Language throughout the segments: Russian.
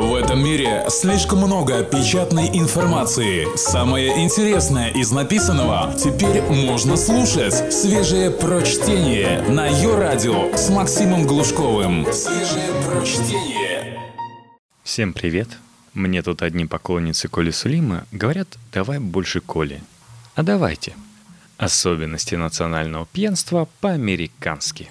В этом мире слишком много печатной информации. Самое интересное из написанного теперь можно слушать. Свежее прочтение на ее радио с Максимом Глушковым. Свежее прочтение. Всем привет. Мне тут одни поклонницы Коли Сулима говорят, давай больше Коли. А давайте. Особенности национального пьянства по-американски.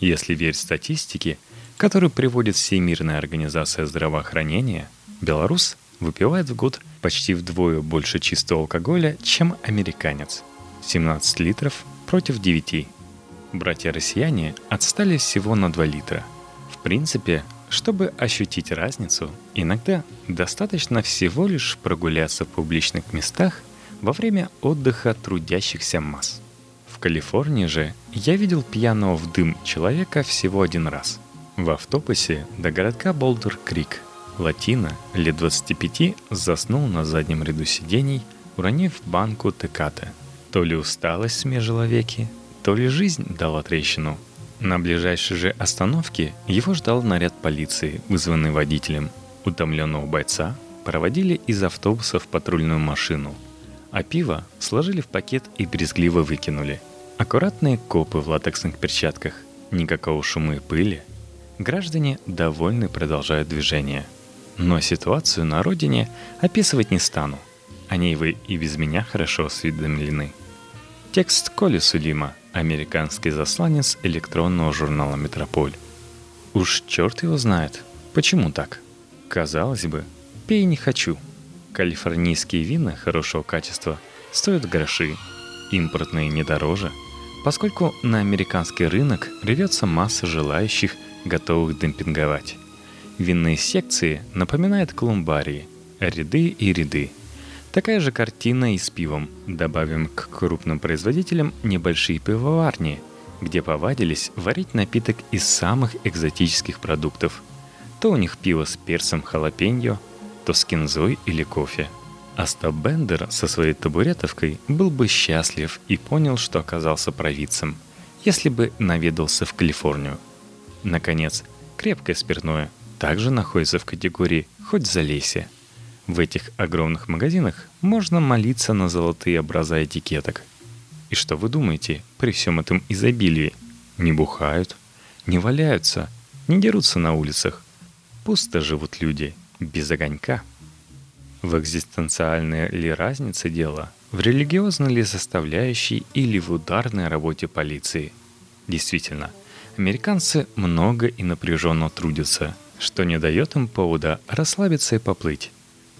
Если верить статистике – который приводит Всемирная организация здравоохранения, белорус выпивает в год почти вдвое больше чистого алкоголя, чем американец. 17 литров против 9. Братья-россияне отстали всего на 2 литра. В принципе, чтобы ощутить разницу, иногда достаточно всего лишь прогуляться в публичных местах во время отдыха трудящихся масс. В Калифорнии же я видел пьяного в дым человека всего один раз – в автобусе до городка Болдер-Крик Латина, лет 25, заснул на заднем ряду сидений, уронив банку теката. То ли усталость смежила веки, то ли жизнь дала трещину. На ближайшей же остановке его ждал наряд полиции, вызванный водителем. Утомленного бойца проводили из автобуса в патрульную машину, а пиво сложили в пакет и брезгливо выкинули. Аккуратные копы в латексных перчатках, никакого шума и пыли, Граждане довольны продолжают движение. Но ситуацию на родине описывать не стану. О ней вы и без меня хорошо осведомлены. Текст Коли Сулима, американский засланец электронного журнала «Метрополь». Уж черт его знает, почему так? Казалось бы, пей не хочу. Калифорнийские вина хорошего качества стоят гроши, импортные не дороже, поскольку на американский рынок рвется масса желающих – готовых демпинговать. Винные секции напоминают колумбарии, ряды и ряды. Такая же картина и с пивом. Добавим к крупным производителям небольшие пивоварни, где повадились варить напиток из самых экзотических продуктов. То у них пиво с перцем халапеньо, то с кинзой или кофе. Остап Бендер со своей табуретовкой был бы счастлив и понял, что оказался провидцем, если бы наведался в Калифорнию – Наконец, крепкое спиртное также находится в категории «хоть залейся». В этих огромных магазинах можно молиться на золотые образа этикеток. И что вы думаете при всем этом изобилии? Не бухают, не валяются, не дерутся на улицах. Пусто живут люди, без огонька. В экзистенциальной ли разнице дело, в религиозной ли составляющей или в ударной работе полиции? Действительно – Американцы много и напряженно трудятся, что не дает им повода расслабиться и поплыть.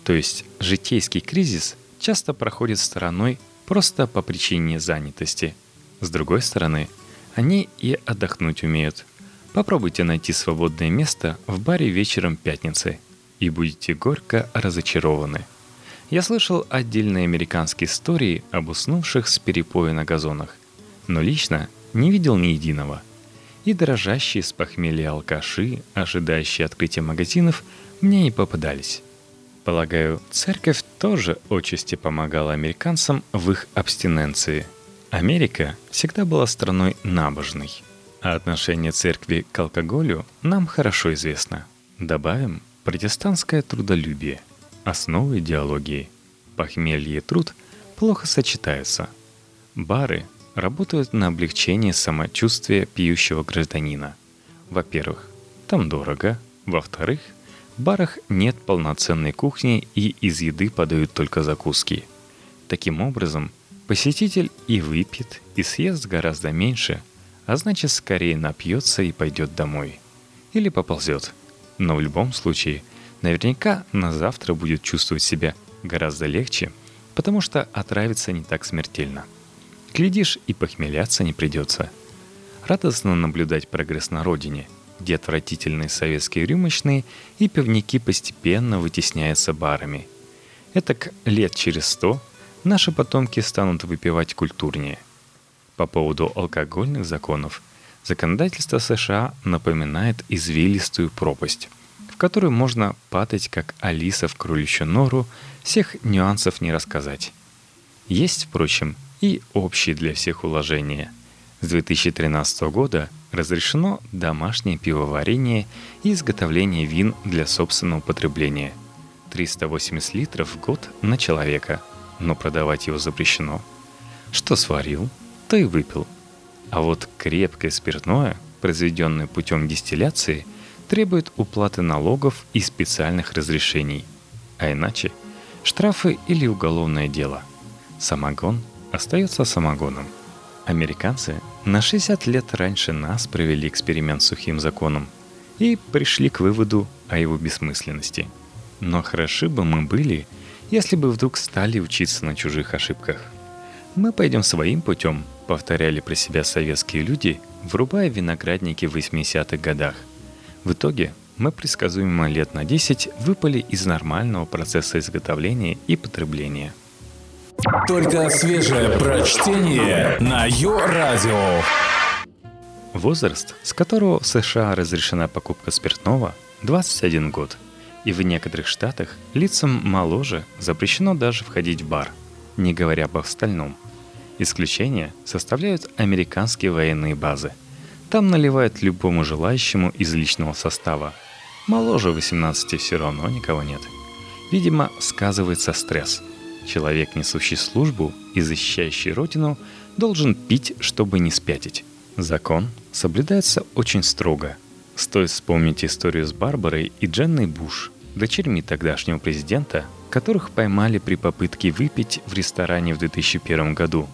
То есть житейский кризис часто проходит стороной просто по причине занятости. С другой стороны, они и отдохнуть умеют. Попробуйте найти свободное место в баре вечером пятницы, и будете горько разочарованы. Я слышал отдельные американские истории об уснувших с перепоя на газонах, но лично не видел ни единого – и дрожащие с похмелья алкаши, ожидающие открытия магазинов, мне не попадались. Полагаю, церковь тоже отчасти помогала американцам в их абстиненции. Америка всегда была страной набожной, а отношение церкви к алкоголю нам хорошо известно. Добавим протестантское трудолюбие, основы идеологии. Похмелье и труд плохо сочетаются. Бары работают на облегчение самочувствия пьющего гражданина. Во-первых, там дорого. Во-вторых, в барах нет полноценной кухни и из еды подают только закуски. Таким образом, посетитель и выпьет, и съест гораздо меньше, а значит скорее напьется и пойдет домой. Или поползет. Но в любом случае, наверняка на завтра будет чувствовать себя гораздо легче, потому что отравиться не так смертельно – Глядишь, и похмеляться не придется. Радостно наблюдать прогресс на родине, где отвратительные советские рюмочные и пивники постепенно вытесняются барами. Этак лет через сто наши потомки станут выпивать культурнее. По поводу алкогольных законов, законодательство США напоминает извилистую пропасть, в которую можно падать, как Алиса в кроличью нору, всех нюансов не рассказать. Есть, впрочем, и общие для всех уложения. С 2013 года разрешено домашнее пивоварение и изготовление вин для собственного потребления. 380 литров в год на человека, но продавать его запрещено. Что сварил, то и выпил. А вот крепкое спиртное, произведенное путем дистилляции, требует уплаты налогов и специальных разрешений. А иначе штрафы или уголовное дело. Самогон остается самогоном. Американцы на 60 лет раньше нас провели эксперимент с сухим законом и пришли к выводу о его бессмысленности. Но хороши бы мы были, если бы вдруг стали учиться на чужих ошибках. Мы пойдем своим путем, повторяли про себя советские люди, врубая виноградники в 80-х годах. В итоге мы предсказуемо лет на 10 выпали из нормального процесса изготовления и потребления – только свежее прочтение на Йо-Радио. Возраст, с которого в США разрешена покупка спиртного, 21 год. И в некоторых штатах лицам моложе запрещено даже входить в бар, не говоря об остальном. Исключение составляют американские военные базы. Там наливают любому желающему из личного состава. Моложе 18 все равно никого нет. Видимо, сказывается стресс – Человек, несущий службу и защищающий Родину, должен пить, чтобы не спятить. Закон соблюдается очень строго. Стоит вспомнить историю с Барбарой и Дженной Буш, дочерьми тогдашнего президента, которых поймали при попытке выпить в ресторане в 2001 году.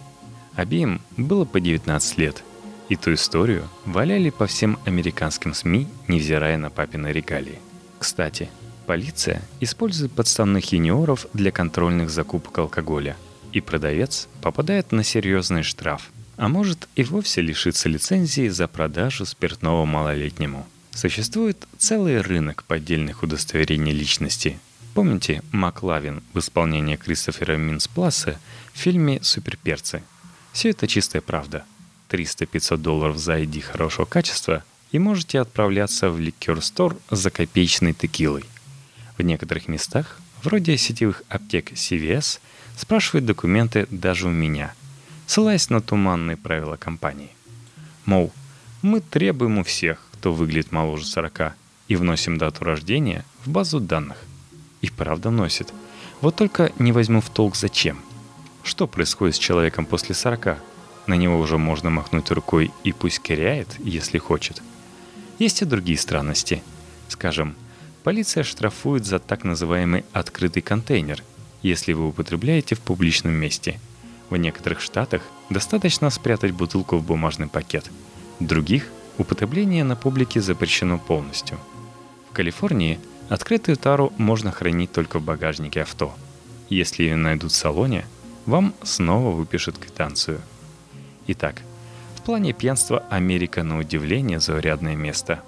Обеим было по 19 лет, и ту историю валяли по всем американским СМИ, невзирая на папины регалии. Кстати, Полиция использует подставных юниоров для контрольных закупок алкоголя, и продавец попадает на серьезный штраф, а может и вовсе лишиться лицензии за продажу спиртного малолетнему. Существует целый рынок поддельных удостоверений личности. Помните Маклавин в исполнении Кристофера Минспласа в фильме «Суперперцы»? Все это чистая правда. 300-500 долларов за ID хорошего качества и можете отправляться в ликер-стор за копеечной текилой. В некоторых местах, вроде сетевых аптек CVS, спрашивают документы даже у меня, ссылаясь на туманные правила компании. Мол, мы требуем у всех, кто выглядит моложе 40, и вносим дату рождения в базу данных. И правда вносит. Вот только не возьму в толк зачем. Что происходит с человеком после 40? На него уже можно махнуть рукой и пусть киряет, если хочет. Есть и другие странности. Скажем, Полиция штрафует за так называемый открытый контейнер, если вы употребляете в публичном месте. В некоторых штатах достаточно спрятать бутылку в бумажный пакет. В других употребление на публике запрещено полностью. В Калифорнии открытую тару можно хранить только в багажнике авто. Если ее найдут в салоне, вам снова выпишут квитанцию. Итак, в плане пьянства Америка на удивление заурядное место.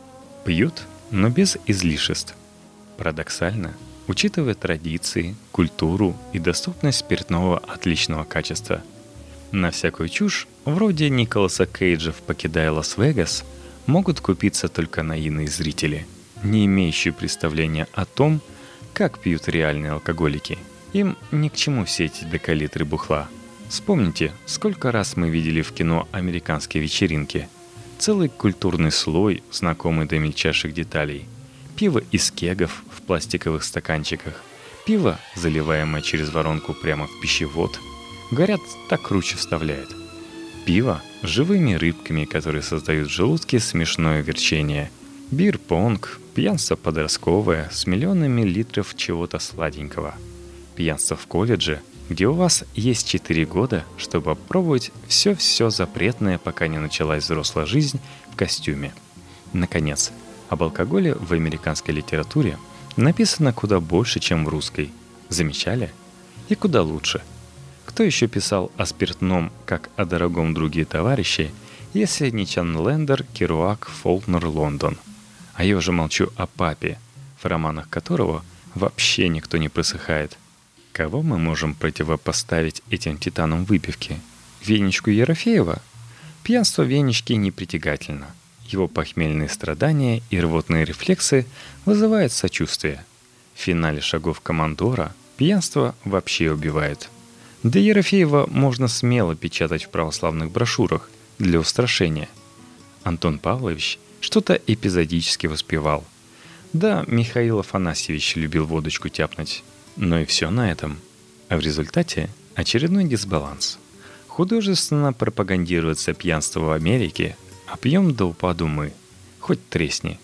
Пьют, но без излишеств – Парадоксально, учитывая традиции, культуру и доступность спиртного отличного качества. На всякую чушь, вроде Николаса Кейджа в «Покидая Лас-Вегас», могут купиться только наивные зрители, не имеющие представления о том, как пьют реальные алкоголики. Им ни к чему все эти декалитры бухла. Вспомните, сколько раз мы видели в кино американские вечеринки. Целый культурный слой, знакомый до мельчайших деталей – пиво из кегов в пластиковых стаканчиках, пиво, заливаемое через воронку прямо в пищевод. Говорят, так круче вставляет. Пиво живыми рыбками, которые создают в желудке смешное верчение. Бир-понг, пьянство подростковое с миллионами литров чего-то сладенького. Пьянство в колледже, где у вас есть 4 года, чтобы попробовать все-все запретное, пока не началась взрослая жизнь в костюме. Наконец, об алкоголе в американской литературе написано куда больше, чем в русской. Замечали? И куда лучше. Кто еще писал о спиртном, как о дорогом друге и товарище, если не Чан Лендер, Керуак, Фолкнер, Лондон? А я уже молчу о папе, в романах которого вообще никто не просыхает. Кого мы можем противопоставить этим титанам выпивки? Венечку Ерофеева? Пьянство Венечки непритягательно – его похмельные страдания и рвотные рефлексы вызывают сочувствие. В финале шагов командора пьянство вообще убивает. Да Ерофеева можно смело печатать в православных брошюрах для устрашения. Антон Павлович что-то эпизодически воспевал. Да, Михаил Афанасьевич любил водочку тяпнуть, но и все на этом. А в результате очередной дисбаланс. Художественно пропагандируется пьянство в Америке, а пьем до упаду мы. Хоть тресни.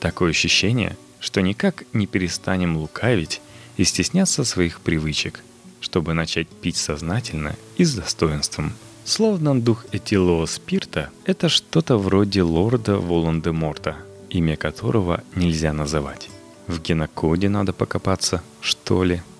Такое ощущение, что никак не перестанем лукавить и стесняться своих привычек, чтобы начать пить сознательно и с достоинством. Словно дух этилового спирта – это что-то вроде лорда Волан-де-Морта, имя которого нельзя называть. В генокоде надо покопаться, что ли –